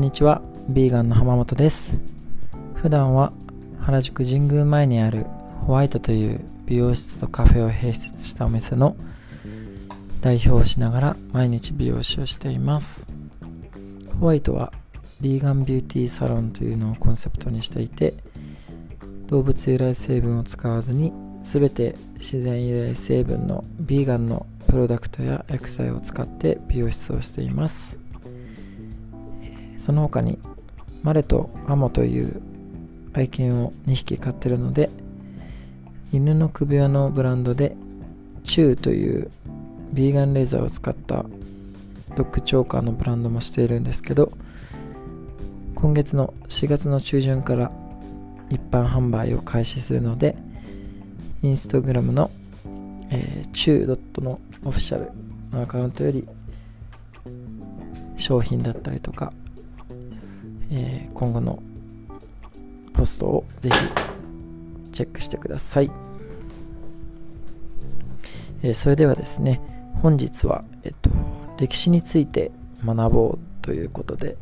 んにちは、ビーガンの浜本です。普段は原宿神宮前にあるホワイトという美容室とカフェを併設したお店の代表をしながら毎日美容師をしています。ホワイトはビーガンビューティーサロンというのをコンセプトにしていて動物由来成分を使わずに全て自然由来成分のビーガンのプロダクトや薬剤を使って美容室をしていますその他にマレとアモという愛犬を2匹飼ってるので犬の首輪のブランドでチューというビーガンレーザーを使ったドッグチョーカーのブランドもしているんですけど今月の4月の中旬から一般販売を開始するのでインスタグラムの、えー、チュードットのオフィシャルのアカウントより商品だったりとか、えー今後のポストをぜひチェックしてください、えーそれではですね本日は、えっと、歴史について学ぼうということで、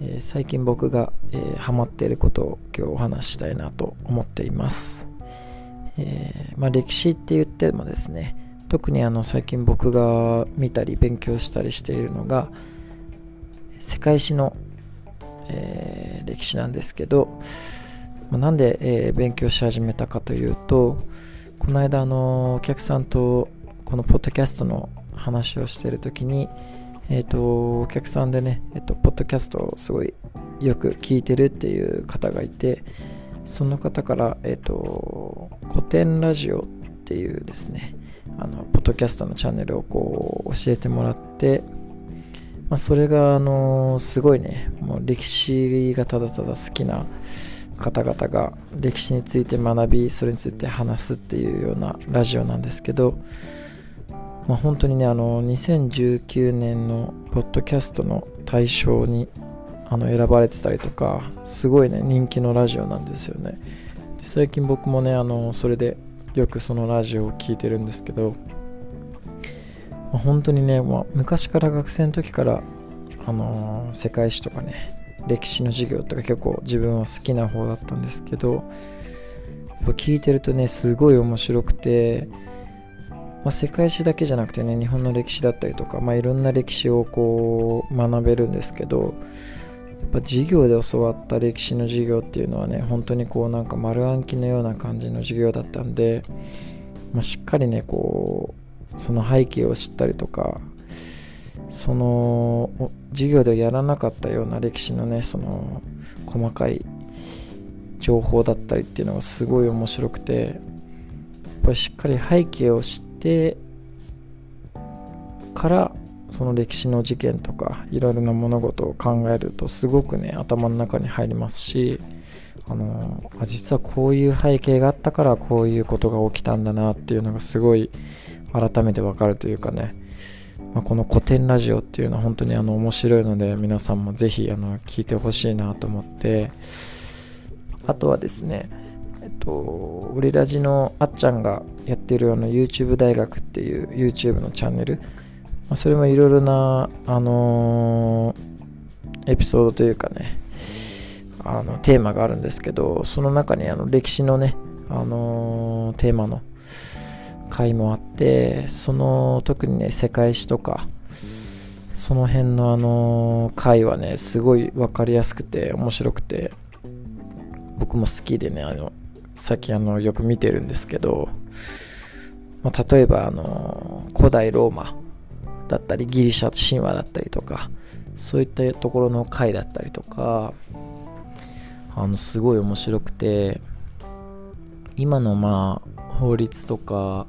えー最近僕が、えーハマっていることを今日お話ししたいなと思っています、えーまあ、歴史って言ってもですね特にあの最近僕が見たり勉強したりしているのが世界史の、えー歴史なんですけど、まあなんで、えー勉強し始めたかというとこの間あのお客さんとこのポッドキャストの話をしてる時にえっ、とお客さんでね、えっとポッドキャストをすごいよく聞いてるっていう方がいてその方から、えっと古典ラジオっていうですねあのポッドキャストのチャンネルをこう教えてもらって、まあ、それがあのすごいね。もう歴史がただただ好きな方々が歴史について学びそれについて話すっていうようなラジオなんですけど、まあ、本当にねあの2019年のポッドキャストの大賞にあの選ばれてたりとかすごいね人気のラジオなんですよね。最近僕もねあのそれでよくそのラジオを聞いてるんですけど、まあ本当にね、まあ、昔から学生の時から、あのー世界史とかね歴史の授業とか結構自分は好きな方だったんですけど聞いてるとねすごい面白くて、まあ、世界史だけじゃなくてね日本の歴史だったりとか、まあ、いろんな歴史をこう学べるんですけどやっぱ授業で教わった歴史の授業っていうのはね本当にこうなんか丸暗記のような感じの授業だったんで、まあ、しっかりねこうその背景を知ったりとかその授業でやらなかったような歴史のねその細かい情報だったりっていうのがすごい面白くてやっぱりしっかり背景を知ってからその歴史の事件とかいろいろな物事を考えるとすごくね頭の中に入りますしあのあ実はこういう背景があったからこういうことが起きたんだなっていうのがすごい改めてわかるというかね、まあ、この古典ラジオっていうのは本当にあの面白いので皆さんもぜひあの聞いてほしいなと思って。あとはですねえっとオリラジのあっちゃんがやってるあの YouTube 大学っていう YouTube のチャンネル。まあ、それもいろいろな、あのーエピソードというかね。あのテーマがあるんですけどその中にあの歴史のね、あのーテーマの回もあってその特にね世界史とかその辺のあの回はねすごい分かりやすくて面白くて僕も好きでねあの最近あのよく見てるんですけど、まあ、例えばあの古代ローマだったりギリシャ神話だったりとかそういったところの回だったりとかあのすごい面白くて今のまあ法律とか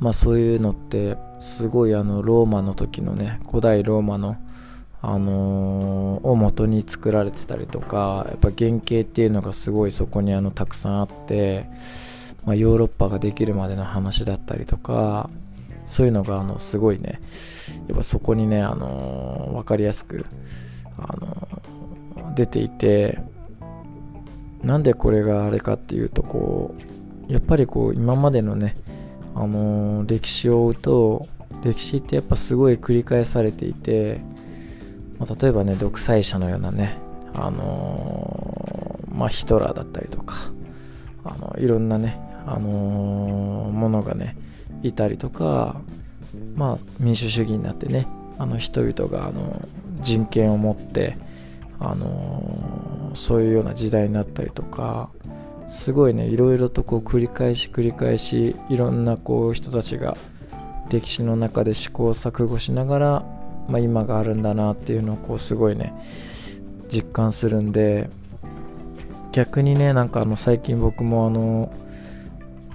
まあそういうのってすごいあのローマの時のね古代ローマのあのーを元に作られてたりとかやっぱ原型っていうのがすごいそこにあのたくさんあって、まあ、ヨーロッパができるまでの話だったりとかそういうのがあのすごいねやっぱそこにね、あのー分かりやすく、あのー出ていてなんでこれがあれかっていうとこうやっぱりこう今までのね、あのー歴史を追うと歴史ってやっぱすごい繰り返されていて、まあ、例えばね独裁者のようなねあのー、まあヒトラーだったりとかあのいろんなねあのー、ものがねいたりとかまあ民主主義になってねあの人々があの人権を持ってあのー、そういうような時代になったりとかすごいねいろいろとこう繰り返し繰り返しいろんなこう人たちが歴史の中で試行錯誤しながら、まあ、今があるんだなっていうのをこうすごいね実感するんで逆にねなんかあの最近僕もあの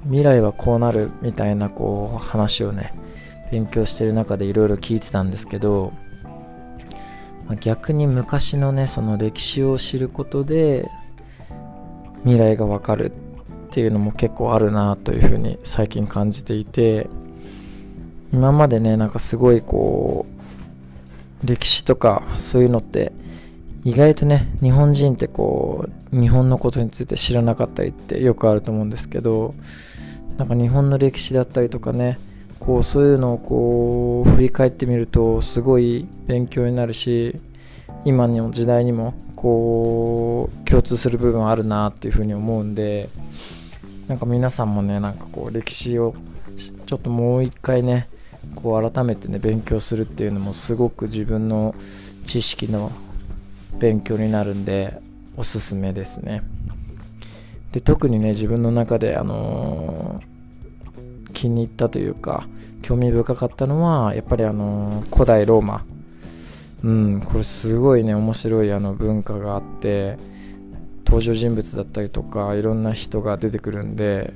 未来はこうなるみたいなこう話をね勉強してる中でいろいろ聞いてたんですけど、逆に昔のねその歴史を知ることで未来がわかるっていうのも結構あるなというふうに最近感じていて今までねなんかすごいこう歴史とかそういうのって意外とね日本人ってこう日本のことについて知らなかったりってよくあると思うんですけどなんか日本の歴史だったりとかねこうそういうのをこう振り返ってみるとすごい勉強になるし今の時代にもこう共通する部分あるなっていうふうに思うんでなんか皆さんもねなんかこう歴史をちょっともう一回ねこう改めてね勉強するっていうのもすごく自分の知識の勉強になるんでおすすめですね。で特にね自分の中であのー、気に入ったというか興味深かったのはやっぱりあの、古代ローマ。うんこれすごいね面白いあの文化があって登場人物だったりとかいろんな人が出てくるんで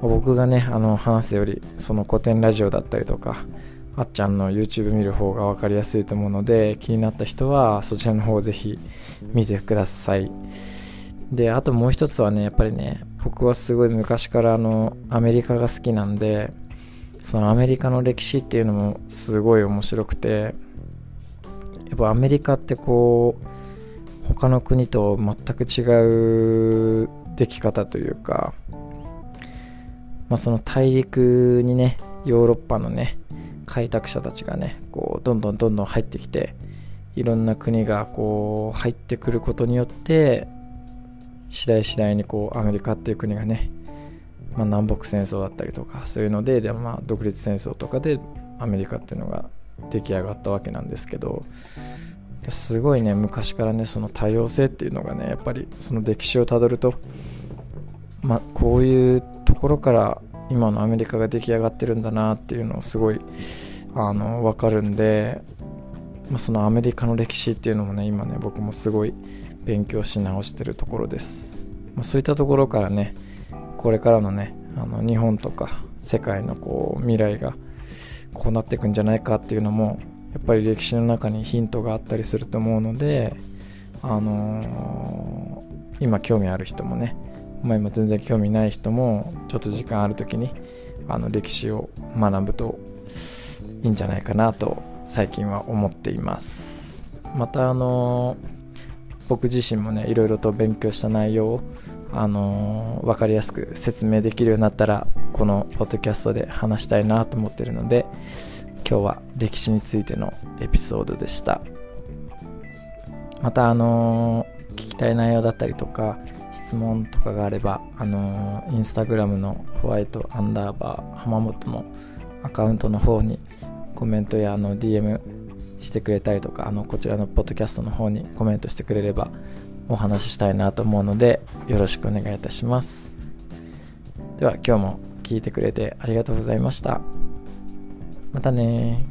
僕がねあの話すよりその古典ラジオだったりとかあっちゃんの YouTube 見る方が分かりやすいと思うので気になった人はそちらの方をぜひ見てください。であともう一つはねやっぱりね僕はすごい昔からあのアメリカが好きなんでそのアメリカの歴史っていうのもすごい面白くてやっぱアメリカってこう他の国と全く違う出来方というか、まあ、その大陸にねヨーロッパのね開拓者たちがねこうどんどんどんどん入ってきていろんな国がこう入ってくることによって次第次第にこうアメリカっていう国がね、まあ、南北戦争だったりとかそういうのでで、まあ、独立戦争とかでアメリカっていうのが出来上がったわけなんですけどすごいね昔からねその多様性っていうのがねやっぱりその歴史をたどるとまあこういうところから今のアメリカが出来上がってるんだなっていうのをすごいあの分かるんで、まあ、そのアメリカの歴史っていうのもね今ね僕もすごい勉強し直してるところです、まあ、そういったところからねこれからのねあの日本とか世界のこう未来がこうなっていくんじゃないかっていうのもやっぱり歴史の中にヒントがあったりすると思うので、あのー、今興味ある人もね、まあ、今全然興味ない人もちょっと時間ある時にあの歴史を学ぶといいんじゃないかなと最近は思っています。またあのー、僕自身もねいろいろと勉強した内容をあのー、分かりやすく説明できるようになったらこのポッドキャストで話したいなと思ってるので今日は歴史についてのエピソードでした。またあのー、聞きたい内容だったりとか質問とかがあればあのー、インスタグラムのホワイトアンダーバー浜本のアカウントの方にコメントやあの DM してくれたりとかあのこちらのポッドキャストの方にコメントしてくれればお話ししたいなと思うのでよろしくお願いいたします。では今日も聞いてくれてありがとうございました。またね